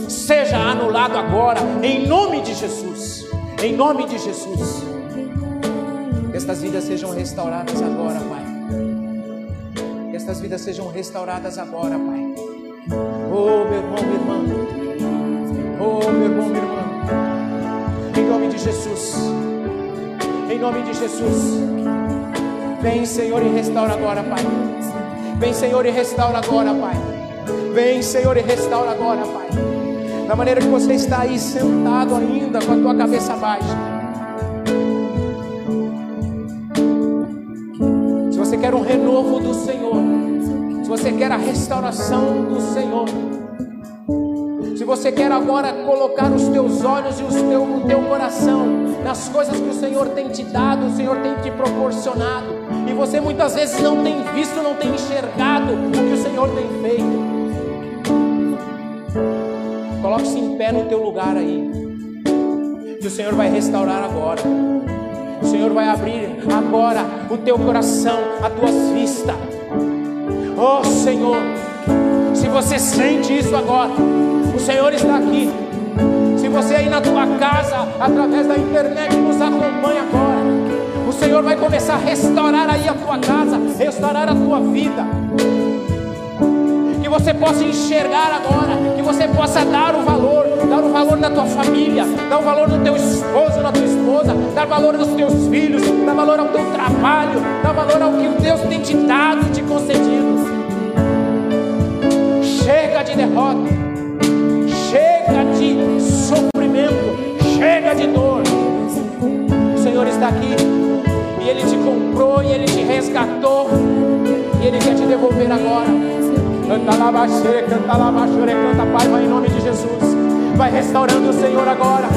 seja anulado agora, em nome de Jesus. Em nome de Jesus. Que estas vidas sejam restauradas agora, Pai. Que estas vidas sejam restauradas agora, Pai. Oh, meu irmão. Oh, meu irmão. Em nome de Jesus. Em nome de Jesus. Vem, Senhor, e restaura agora, Pai. Vem, Senhor, e restaura agora, Pai. Vem, Senhor, e restaura agora, Pai. Da maneira que você está aí sentado ainda com a tua cabeça baixa. Se você quer um renovo do Senhor, se você quer a restauração do Senhor, se você quer agora colocar os teus olhos e os teu, o teu coração nas coisas que o Senhor tem te dado, o Senhor tem te proporcionado, e você muitas vezes não tem visto, não tem enxergado o que o Senhor tem feito. Coloque-se em pé no teu lugar aí. Que o Senhor vai restaurar agora. O Senhor vai abrir agora o teu coração, as tuas vistas. Oh Senhor, se você sente isso agora, o Senhor está aqui. Se você aí na tua casa, através da internet, nos acompanha agora, o Senhor vai começar a restaurar aí a tua casa, restaurar a tua vida. Você possa enxergar agora, que você possa dar o valor, dar o valor da tua família, dar o valor do teu esposo, da tua esposa, dar valor dos teus filhos, dar valor ao teu trabalho, dar valor ao que Deus tem te dado, te concedido. Chega de derrota, chega de sofrimento, chega de dor. O Senhor está aqui e Ele te comprou e Ele te resgatou e Ele quer te devolver agora. Canta lá, baixê, canta lá, baixê, canta, Pai, vai em nome de Jesus. Vai restaurando o Senhor agora.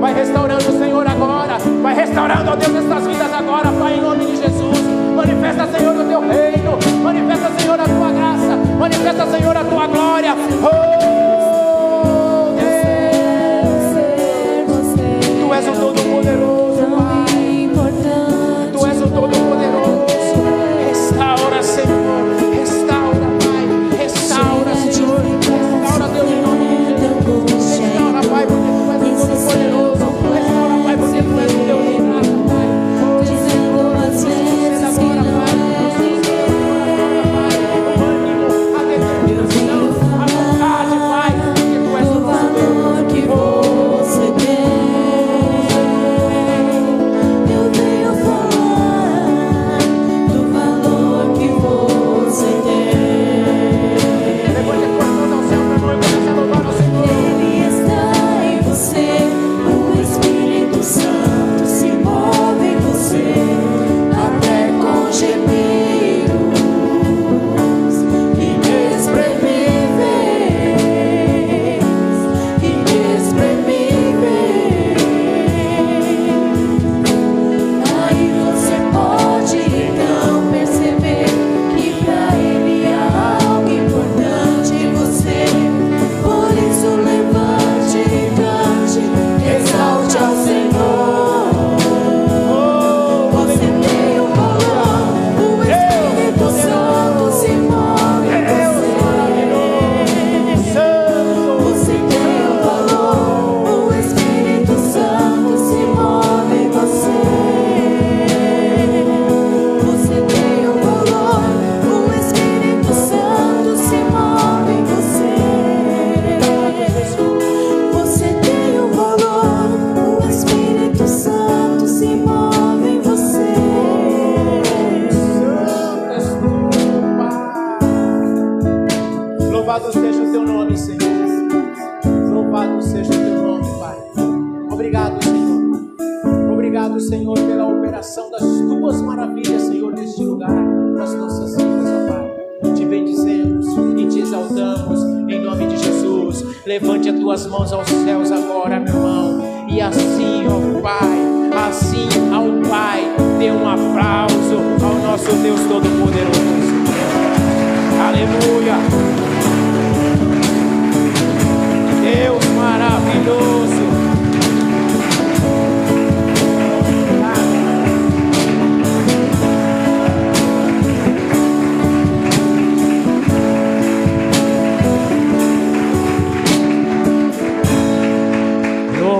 Vai restaurando o Senhor agora. Vai restaurando, ó Deus, estas vidas agora, Pai, em nome de Jesus. Manifesta, Senhor, o teu reino. Manifesta, Senhor, a tua graça. Manifesta, Senhor, a tua glória. Oh, Deus. Tu és o Todo-Poderoso, Pai.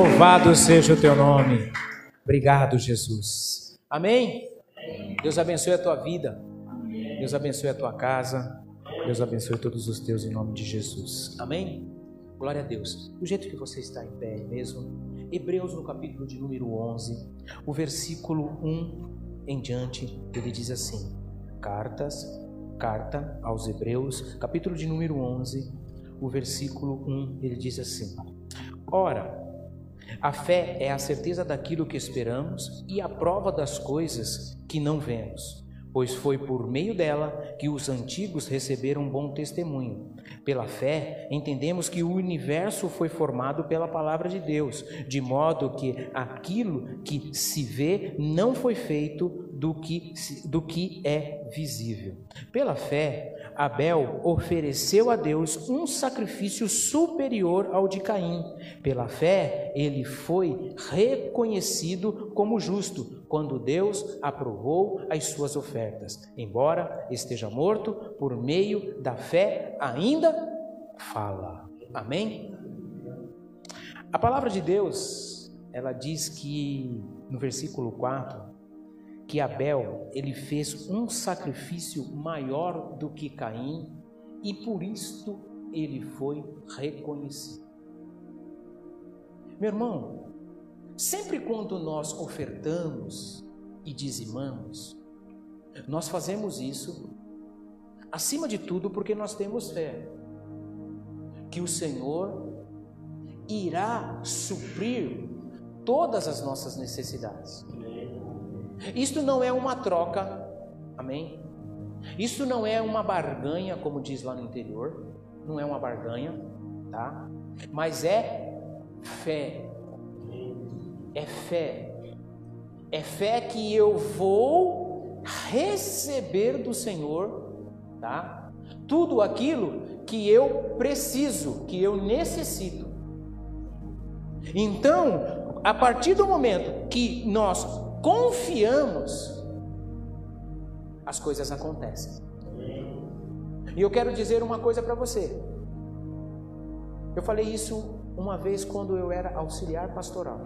Louvado seja o teu nome. Obrigado, Jesus. Amém? Deus abençoe a tua vida. Deus abençoe a tua casa. Deus abençoe todos os teus em nome de Jesus. Amém? Glória a Deus. Do jeito que você está em pé mesmo, Hebreus no capítulo de número 11, o versículo 1 em diante, ele diz assim: Cartas, carta aos Hebreus, capítulo de número 11, o versículo 1, ele diz assim: Ora, a fé é a certeza daquilo que esperamos e a prova das coisas que não vemos, pois foi por meio dela que os antigos receberam bom testemunho. Pela fé, entendemos que o universo foi formado pela palavra de Deus, de modo que aquilo que se vê não foi feito do que, do que é visível. Pela fé, Abel ofereceu a Deus um sacrifício superior ao de Caim. Pela fé, ele foi reconhecido como justo quando Deus aprovou as suas ofertas. Embora esteja morto, por meio da fé ainda fala. Amém? A palavra de Deus, ela diz que no versículo 4 que Abel ele fez um sacrifício maior do que Caim e por isto ele foi reconhecido. Meu irmão, sempre quando nós ofertamos e dizimamos, nós fazemos isso acima de tudo porque nós temos fé que o Senhor irá suprir todas as nossas necessidades. Isto não é uma troca, amém? Isso não é uma barganha, como diz lá no interior, não é uma barganha, tá? Mas é fé. É fé. É fé que eu vou receber do Senhor, tá? Tudo aquilo que eu preciso, que eu necessito. Então, a partir do momento que nós confiamos, as coisas acontecem. E eu quero dizer uma coisa para você. Eu falei isso uma vez quando eu era auxiliar pastoral.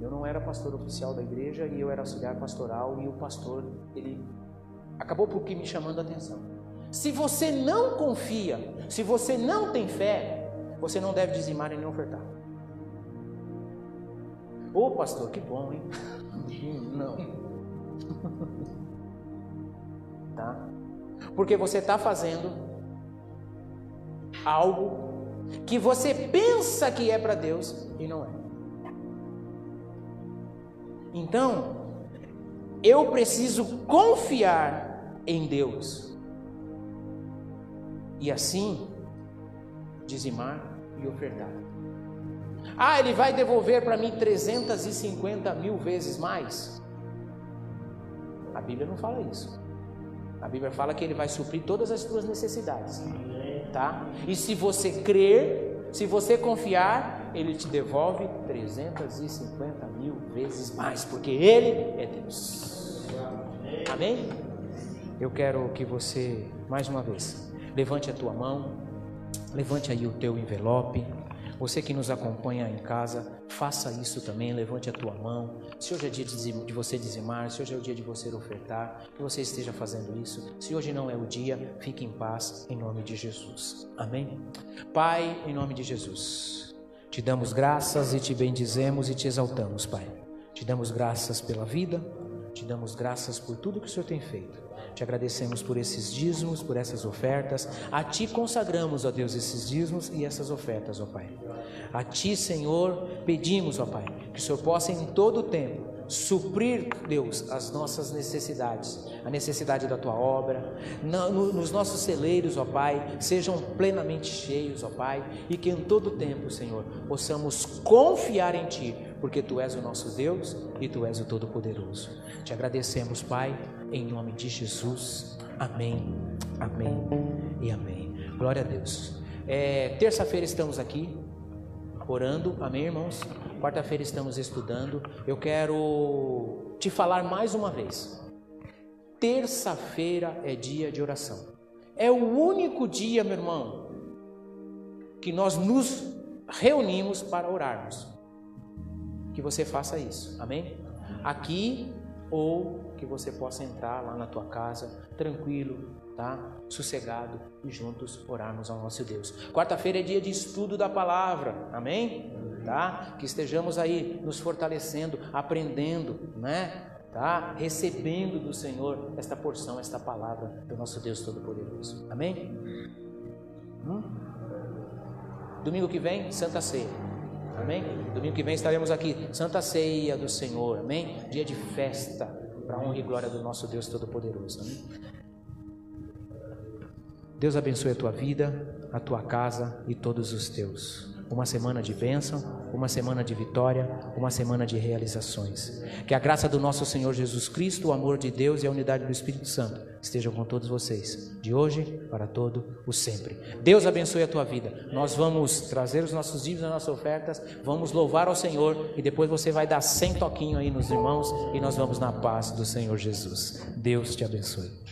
Eu não era pastor oficial da igreja e eu era auxiliar pastoral e o pastor, ele acabou por me chamando a atenção. Se você não confia, se você não tem fé, você não deve dizimar e nem ofertar. Ô oh, pastor, que bom, hein? Não. tá? Porque você está fazendo algo que você pensa que é para Deus e não é. Então, eu preciso confiar em Deus e assim dizimar e ofertar. Ah, ele vai devolver para mim 350 mil vezes mais? A Bíblia não fala isso. A Bíblia fala que ele vai suprir todas as suas necessidades. Tá? E se você crer, se você confiar, ele te devolve 350 mil vezes mais, porque ele é Deus. Amém? Eu quero que você, mais uma vez, levante a tua mão, levante aí o teu envelope. Você que nos acompanha em casa, faça isso também, levante a tua mão. Se hoje é dia de você dizimar, se hoje é o dia de você ofertar, que você esteja fazendo isso. Se hoje não é o dia, fique em paz em nome de Jesus. Amém? Pai, em nome de Jesus, te damos graças e te bendizemos e te exaltamos, Pai. Te damos graças pela vida, te damos graças por tudo que o Senhor tem feito. Te agradecemos por esses dízimos, por essas ofertas. A Ti consagramos, ó Deus, esses dízimos e essas ofertas, ó Pai. A Ti, Senhor, pedimos, ó Pai, que o Senhor possa em todo o tempo suprir, Deus, as nossas necessidades, a necessidade da tua obra, nos nossos celeiros, ó Pai, sejam plenamente cheios, ó Pai, e que em todo tempo, Senhor, possamos confiar em Ti, porque Tu és o nosso Deus e Tu és o Todo-Poderoso. Te agradecemos, Pai, em nome de Jesus. Amém, amém e amém. Glória a Deus. É, Terça-feira estamos aqui orando, amém, irmãos? Quarta-feira estamos estudando. Eu quero te falar mais uma vez. Terça-feira é dia de oração. É o único dia, meu irmão, que nós nos reunimos para orarmos. Que você faça isso, amém? Aqui ou que você possa entrar lá na tua casa, tranquilo, tá? Sossegado e juntos orarmos ao nosso Deus. Quarta-feira é dia de estudo da palavra, amém? Tá? Que estejamos aí nos fortalecendo, aprendendo, né? Tá? Recebendo do Senhor esta porção, esta palavra do nosso Deus Todo-Poderoso, amém? Hum? Domingo que vem, Santa Ceia. Amém? Domingo que vem estaremos aqui, Santa Ceia do Senhor. Amém? Dia de festa para honra e glória do nosso Deus Todo-Poderoso. Amém? Deus abençoe a tua vida, a tua casa e todos os teus uma semana de bênção, uma semana de vitória, uma semana de realizações. Que a graça do nosso Senhor Jesus Cristo, o amor de Deus e a unidade do Espírito Santo estejam com todos vocês, de hoje para todo o sempre. Deus abençoe a tua vida. Nós vamos trazer os nossos dívidos, as nossas ofertas, vamos louvar ao Senhor e depois você vai dar cem toquinho aí nos irmãos e nós vamos na paz do Senhor Jesus. Deus te abençoe.